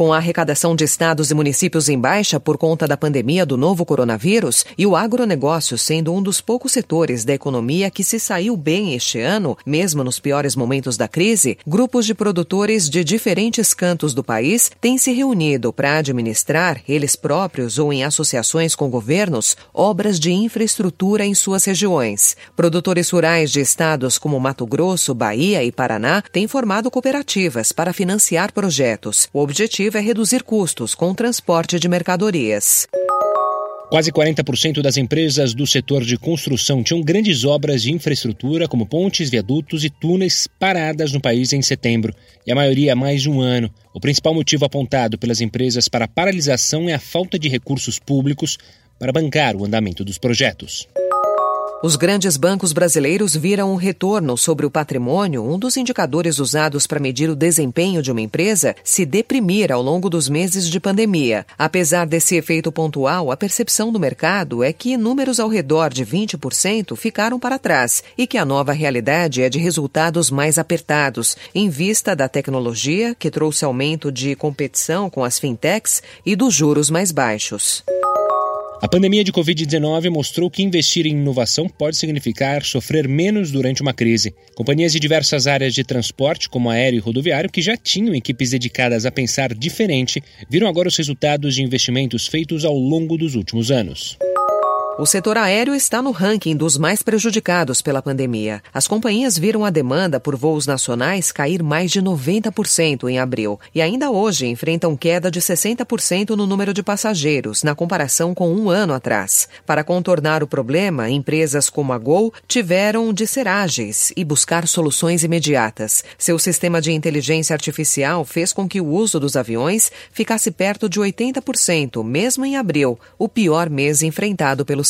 Com a arrecadação de estados e municípios em baixa por conta da pandemia do novo coronavírus e o agronegócio sendo um dos poucos setores da economia que se saiu bem este ano, mesmo nos piores momentos da crise, grupos de produtores de diferentes cantos do país têm se reunido para administrar, eles próprios ou em associações com governos, obras de infraestrutura em suas regiões. Produtores rurais de estados como Mato Grosso, Bahia e Paraná têm formado cooperativas para financiar projetos. O objetivo objetivo é reduzir custos com o transporte de mercadorias. Quase 40% das empresas do setor de construção tinham grandes obras de infraestrutura, como pontes, viadutos e túneis, paradas no país em setembro, e a maioria há mais de um ano. O principal motivo apontado pelas empresas para a paralisação é a falta de recursos públicos para bancar o andamento dos projetos. Os grandes bancos brasileiros viram um retorno sobre o patrimônio, um dos indicadores usados para medir o desempenho de uma empresa, se deprimir ao longo dos meses de pandemia. Apesar desse efeito pontual, a percepção do mercado é que números ao redor de 20% ficaram para trás e que a nova realidade é de resultados mais apertados, em vista da tecnologia, que trouxe aumento de competição com as fintechs e dos juros mais baixos. A pandemia de Covid-19 mostrou que investir em inovação pode significar sofrer menos durante uma crise. Companhias de diversas áreas de transporte, como aéreo e rodoviário, que já tinham equipes dedicadas a pensar diferente, viram agora os resultados de investimentos feitos ao longo dos últimos anos. O setor aéreo está no ranking dos mais prejudicados pela pandemia. As companhias viram a demanda por voos nacionais cair mais de 90% em abril e ainda hoje enfrentam queda de 60% no número de passageiros, na comparação com um ano atrás. Para contornar o problema, empresas como a Gol tiveram de ser ágeis e buscar soluções imediatas. Seu sistema de inteligência artificial fez com que o uso dos aviões ficasse perto de 80%, mesmo em abril, o pior mês enfrentado pelo